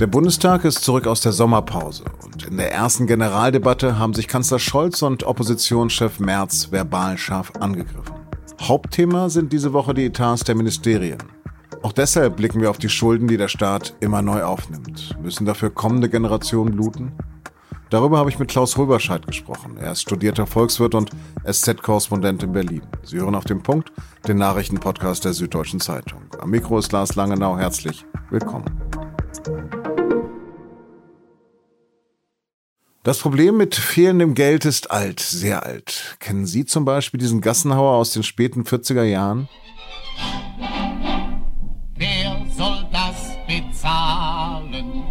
Der Bundestag ist zurück aus der Sommerpause und in der ersten Generaldebatte haben sich Kanzler Scholz und Oppositionschef Merz verbal scharf angegriffen. Hauptthema sind diese Woche die Etats der Ministerien. Auch deshalb blicken wir auf die Schulden, die der Staat immer neu aufnimmt. Müssen dafür kommende Generationen bluten? Darüber habe ich mit Klaus Hulberscheid gesprochen. Er ist studierter Volkswirt und SZ-Korrespondent in Berlin. Sie hören auf dem Punkt den Nachrichtenpodcast der Süddeutschen Zeitung. Am Mikro ist Lars Langenau. Herzlich willkommen. Das Problem mit fehlendem Geld ist alt, sehr alt. Kennen Sie zum Beispiel diesen Gassenhauer aus den späten 40er Jahren? Wer soll das bezahlen?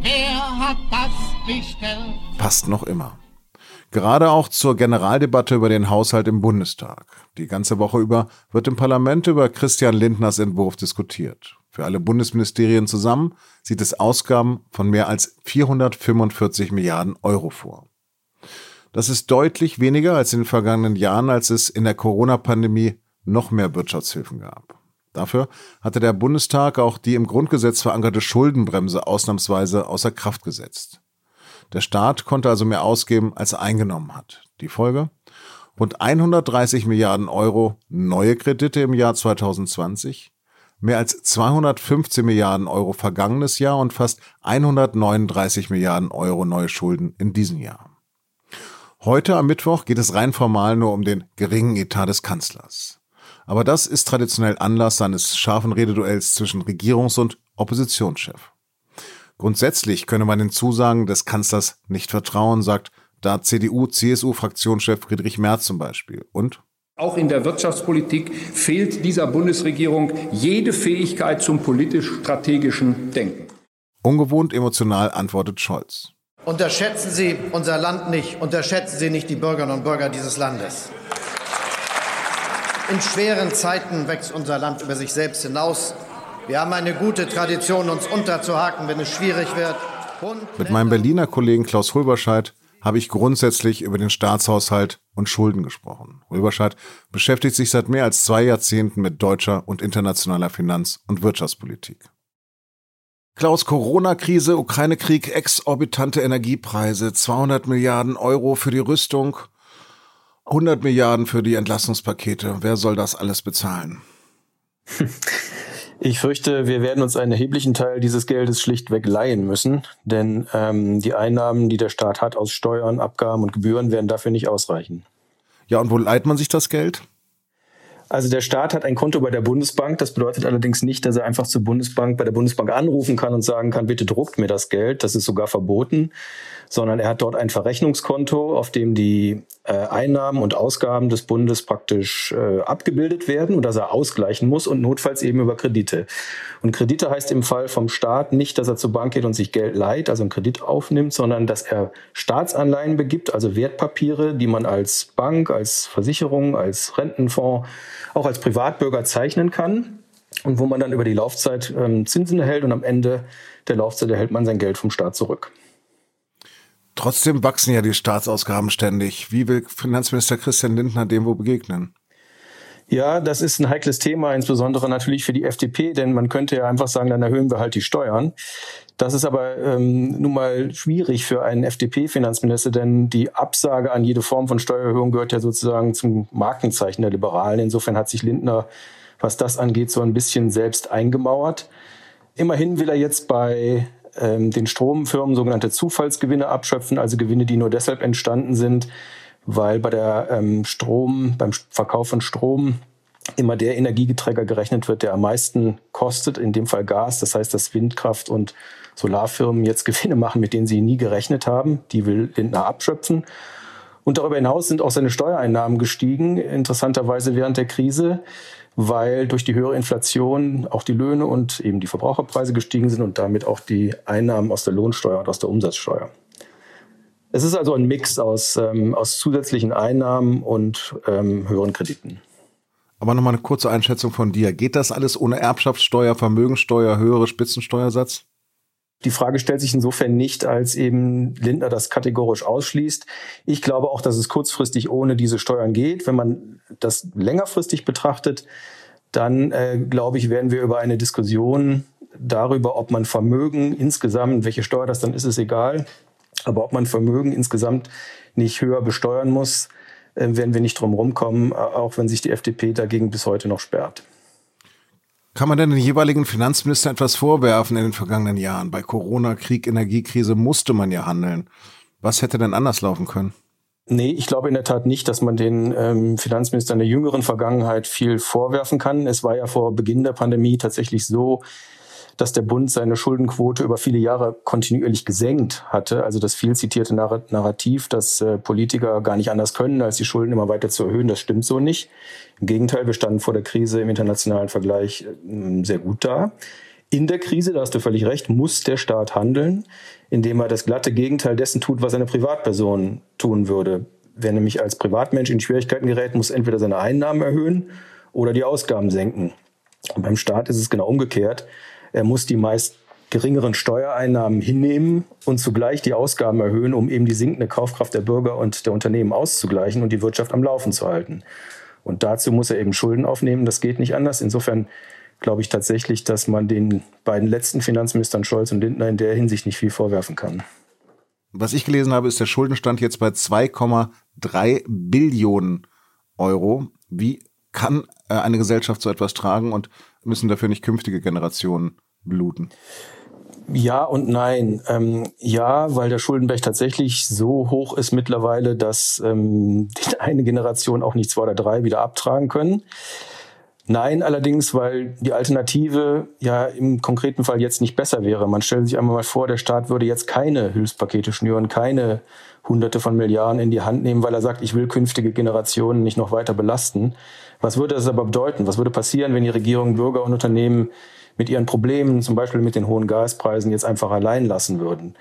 Wer hat das bestellt? Passt noch immer. Gerade auch zur Generaldebatte über den Haushalt im Bundestag. Die ganze Woche über wird im Parlament über Christian Lindners Entwurf diskutiert. Für alle Bundesministerien zusammen sieht es Ausgaben von mehr als 445 Milliarden Euro vor. Das ist deutlich weniger als in den vergangenen Jahren, als es in der Corona-Pandemie noch mehr Wirtschaftshilfen gab. Dafür hatte der Bundestag auch die im Grundgesetz verankerte Schuldenbremse ausnahmsweise außer Kraft gesetzt. Der Staat konnte also mehr ausgeben, als er eingenommen hat. Die Folge? Rund 130 Milliarden Euro neue Kredite im Jahr 2020, mehr als 215 Milliarden Euro vergangenes Jahr und fast 139 Milliarden Euro neue Schulden in diesem Jahr. Heute am Mittwoch geht es rein formal nur um den geringen Etat des Kanzlers. Aber das ist traditionell Anlass seines scharfen Rededuells zwischen Regierungs- und Oppositionschef. Grundsätzlich könne man den Zusagen des Kanzlers nicht vertrauen, sagt da CDU-CSU-Fraktionschef Friedrich Merz zum Beispiel. Und auch in der Wirtschaftspolitik fehlt dieser Bundesregierung jede Fähigkeit zum politisch-strategischen Denken. Ungewohnt emotional antwortet Scholz. Unterschätzen Sie unser Land nicht, unterschätzen Sie nicht die Bürgerinnen und Bürger dieses Landes. In schweren Zeiten wächst unser Land über sich selbst hinaus. Wir haben eine gute Tradition, uns unterzuhaken, wenn es schwierig wird. Und Mit meinem Berliner Kollegen Klaus Hulberscheid habe ich grundsätzlich über den Staatshaushalt und Schulden gesprochen. Ulberscheid beschäftigt sich seit mehr als zwei Jahrzehnten mit deutscher und internationaler Finanz- und Wirtschaftspolitik. Klaus, Corona-Krise, Ukraine-Krieg, exorbitante Energiepreise, 200 Milliarden Euro für die Rüstung, 100 Milliarden für die Entlastungspakete. Wer soll das alles bezahlen? Ich fürchte, wir werden uns einen erheblichen Teil dieses Geldes schlichtweg leihen müssen, denn ähm, die Einnahmen, die der Staat hat aus Steuern, Abgaben und Gebühren, werden dafür nicht ausreichen. Ja, und wo leiht man sich das Geld? Also der Staat hat ein Konto bei der Bundesbank. Das bedeutet allerdings nicht, dass er einfach zur Bundesbank bei der Bundesbank anrufen kann und sagen kann, bitte druckt mir das Geld. Das ist sogar verboten sondern er hat dort ein Verrechnungskonto, auf dem die äh, Einnahmen und Ausgaben des Bundes praktisch äh, abgebildet werden und das er ausgleichen muss und notfalls eben über Kredite. Und Kredite heißt im Fall vom Staat nicht, dass er zur Bank geht und sich Geld leiht, also einen Kredit aufnimmt, sondern dass er Staatsanleihen begibt, also Wertpapiere, die man als Bank, als Versicherung, als Rentenfonds, auch als Privatbürger zeichnen kann und wo man dann über die Laufzeit ähm, Zinsen erhält und am Ende der Laufzeit erhält man sein Geld vom Staat zurück. Trotzdem wachsen ja die Staatsausgaben ständig. Wie will Finanzminister Christian Lindner dem wo begegnen? Ja, das ist ein heikles Thema, insbesondere natürlich für die FDP, denn man könnte ja einfach sagen, dann erhöhen wir halt die Steuern. Das ist aber ähm, nun mal schwierig für einen FDP-Finanzminister, denn die Absage an jede Form von Steuererhöhung gehört ja sozusagen zum Markenzeichen der Liberalen. Insofern hat sich Lindner, was das angeht, so ein bisschen selbst eingemauert. Immerhin will er jetzt bei den Stromfirmen sogenannte Zufallsgewinne abschöpfen, also Gewinne, die nur deshalb entstanden sind, weil bei der ähm, Strom, beim Verkauf von Strom immer der Energiegeträger gerechnet wird, der am meisten kostet, in dem Fall Gas. Das heißt, dass Windkraft und Solarfirmen jetzt Gewinne machen, mit denen sie nie gerechnet haben. Die will Lindner abschöpfen. Und darüber hinaus sind auch seine Steuereinnahmen gestiegen, interessanterweise während der Krise weil durch die höhere Inflation auch die Löhne und eben die Verbraucherpreise gestiegen sind und damit auch die Einnahmen aus der Lohnsteuer und aus der Umsatzsteuer. Es ist also ein Mix aus, ähm, aus zusätzlichen Einnahmen und ähm, höheren Krediten. Aber nochmal eine kurze Einschätzung von dir. Geht das alles ohne Erbschaftssteuer, Vermögensteuer, höhere Spitzensteuersatz? Die Frage stellt sich insofern nicht, als eben Lindner das kategorisch ausschließt. Ich glaube auch, dass es kurzfristig ohne diese Steuern geht. Wenn man das längerfristig betrachtet, dann äh, glaube ich, werden wir über eine Diskussion darüber, ob man Vermögen insgesamt, welche Steuer das dann ist, ist egal, aber ob man Vermögen insgesamt nicht höher besteuern muss, äh, werden wir nicht drum rumkommen, auch wenn sich die FDP dagegen bis heute noch sperrt. Kann man denn den jeweiligen Finanzminister etwas vorwerfen in den vergangenen Jahren? Bei Corona, Krieg, Energiekrise musste man ja handeln. Was hätte denn anders laufen können? Nee, ich glaube in der Tat nicht, dass man den ähm, Finanzministern der jüngeren Vergangenheit viel vorwerfen kann. Es war ja vor Beginn der Pandemie tatsächlich so, dass der Bund seine Schuldenquote über viele Jahre kontinuierlich gesenkt hatte. Also das viel zitierte Narrativ, dass äh, Politiker gar nicht anders können, als die Schulden immer weiter zu erhöhen, das stimmt so nicht. Im Gegenteil, wir standen vor der Krise im internationalen Vergleich äh, sehr gut da. In der Krise, da hast du völlig recht, muss der Staat handeln, indem er das glatte Gegenteil dessen tut, was eine Privatperson tun würde. Wer nämlich als Privatmensch in Schwierigkeiten gerät, muss entweder seine Einnahmen erhöhen oder die Ausgaben senken. Und beim Staat ist es genau umgekehrt. Er muss die meist geringeren Steuereinnahmen hinnehmen und zugleich die Ausgaben erhöhen, um eben die sinkende Kaufkraft der Bürger und der Unternehmen auszugleichen und die Wirtschaft am Laufen zu halten. Und dazu muss er eben Schulden aufnehmen. Das geht nicht anders. Insofern glaube ich tatsächlich, dass man den beiden letzten Finanzministern Scholz und Lindner in der Hinsicht nicht viel vorwerfen kann. Was ich gelesen habe, ist der Schuldenstand jetzt bei 2,3 Billionen Euro. Wie kann äh, eine Gesellschaft so etwas tragen und müssen dafür nicht künftige Generationen bluten? Ja und nein. Ähm, ja, weil der Schuldenberg tatsächlich so hoch ist mittlerweile, dass ähm, eine Generation auch nicht zwei oder drei wieder abtragen können. Nein, allerdings, weil die Alternative ja im konkreten Fall jetzt nicht besser wäre. Man stellt sich einmal mal vor, der Staat würde jetzt keine Hilfspakete schnüren, keine Hunderte von Milliarden in die Hand nehmen, weil er sagt, ich will künftige Generationen nicht noch weiter belasten. Was würde das aber bedeuten? Was würde passieren, wenn die Regierung Bürger und Unternehmen mit ihren Problemen, zum Beispiel mit den hohen Gaspreisen, jetzt einfach allein lassen würden?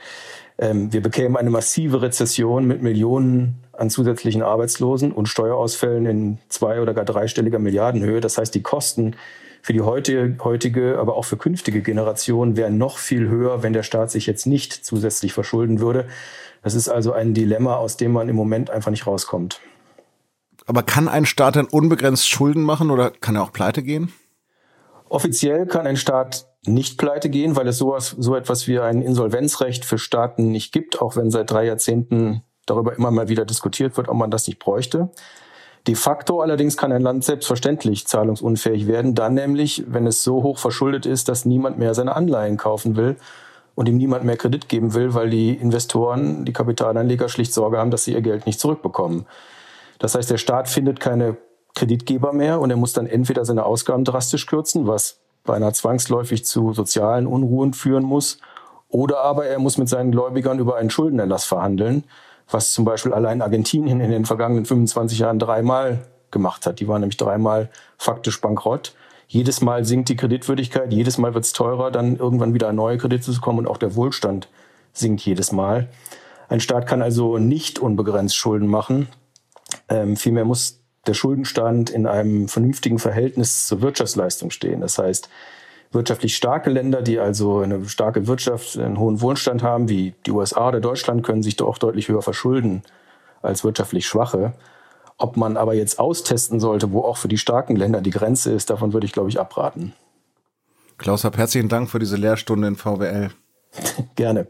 Ähm, wir bekämen eine massive Rezession mit Millionen an zusätzlichen Arbeitslosen und Steuerausfällen in zwei- oder gar dreistelliger Milliardenhöhe. Das heißt, die Kosten für die heutige, heutige, aber auch für künftige Generationen wären noch viel höher, wenn der Staat sich jetzt nicht zusätzlich verschulden würde. Das ist also ein Dilemma, aus dem man im Moment einfach nicht rauskommt. Aber kann ein Staat denn unbegrenzt Schulden machen oder kann er auch pleite gehen? Offiziell kann ein Staat nicht pleite gehen, weil es sowas, so etwas wie ein Insolvenzrecht für Staaten nicht gibt, auch wenn seit drei Jahrzehnten darüber immer mal wieder diskutiert wird, ob man das nicht bräuchte. De facto allerdings kann ein Land selbstverständlich zahlungsunfähig werden, dann nämlich, wenn es so hoch verschuldet ist, dass niemand mehr seine Anleihen kaufen will und ihm niemand mehr Kredit geben will, weil die Investoren, die Kapitalanleger schlicht Sorge haben, dass sie ihr Geld nicht zurückbekommen. Das heißt, der Staat findet keine Kreditgeber mehr und er muss dann entweder seine Ausgaben drastisch kürzen, was beinahe zwangsläufig zu sozialen Unruhen führen muss, oder aber er muss mit seinen Gläubigern über einen Schuldenerlass verhandeln, was zum Beispiel allein Argentinien in den vergangenen 25 Jahren dreimal gemacht hat. Die waren nämlich dreimal faktisch bankrott. Jedes Mal sinkt die Kreditwürdigkeit, jedes Mal wird es teurer, dann irgendwann wieder neue Kredite zu kommen und auch der Wohlstand sinkt jedes Mal. Ein Staat kann also nicht unbegrenzt Schulden machen. Ähm, vielmehr muss der Schuldenstand in einem vernünftigen Verhältnis zur Wirtschaftsleistung stehen. Das heißt, wirtschaftlich starke Länder, die also eine starke Wirtschaft, einen hohen Wohlstand haben, wie die USA oder Deutschland, können sich doch deutlich höher verschulden als wirtschaftlich schwache. Ob man aber jetzt austesten sollte, wo auch für die starken Länder die Grenze ist, davon würde ich, glaube ich, abraten. Klaus, hab herzlichen Dank für diese Lehrstunde in VWL. Gerne.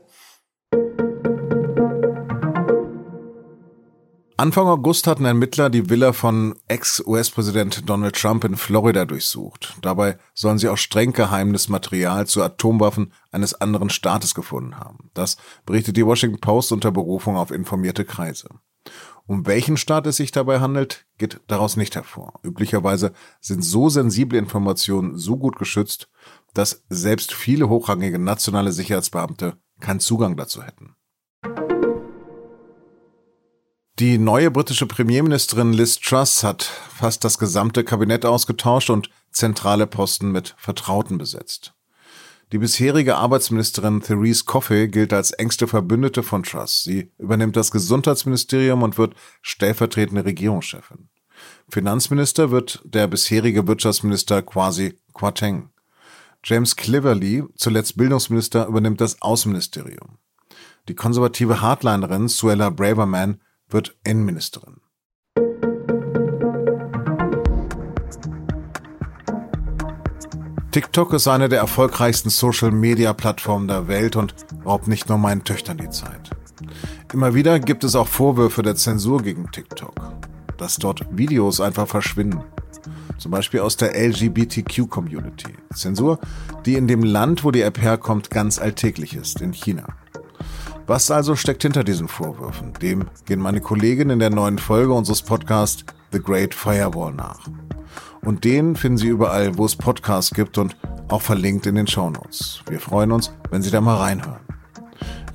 Anfang August hatten Ermittler die Villa von Ex-US-Präsident Donald Trump in Florida durchsucht. Dabei sollen sie auch streng geheimes Material zu Atomwaffen eines anderen Staates gefunden haben. Das berichtet die Washington Post unter Berufung auf informierte Kreise. Um welchen Staat es sich dabei handelt, geht daraus nicht hervor. Üblicherweise sind so sensible Informationen so gut geschützt, dass selbst viele hochrangige nationale Sicherheitsbeamte keinen Zugang dazu hätten. Die neue britische Premierministerin Liz Truss hat fast das gesamte Kabinett ausgetauscht und zentrale Posten mit Vertrauten besetzt. Die bisherige Arbeitsministerin Therese Coffey gilt als engste Verbündete von Truss. Sie übernimmt das Gesundheitsministerium und wird stellvertretende Regierungschefin. Finanzminister wird der bisherige Wirtschaftsminister Kwasi Kwarteng. James Cleverly, zuletzt Bildungsminister, übernimmt das Außenministerium. Die konservative Hardlinerin Suella Braverman wird Innenministerin. TikTok ist eine der erfolgreichsten Social-Media-Plattformen der Welt und raubt nicht nur meinen Töchtern die Zeit. Immer wieder gibt es auch Vorwürfe der Zensur gegen TikTok, dass dort Videos einfach verschwinden. Zum Beispiel aus der LGBTQ-Community. Zensur, die in dem Land, wo die App herkommt, ganz alltäglich ist, in China. Was also steckt hinter diesen Vorwürfen? Dem gehen meine Kollegin in der neuen Folge unseres Podcasts The Great Firewall nach. Und den finden Sie überall, wo es Podcasts gibt und auch verlinkt in den Shownotes. Wir freuen uns, wenn Sie da mal reinhören.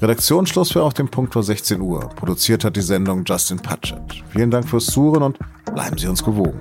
Redaktionsschluss für auf dem Punkt vor 16 Uhr. Produziert hat die Sendung Justin Patchett. Vielen Dank fürs Zuhören und bleiben Sie uns gewogen.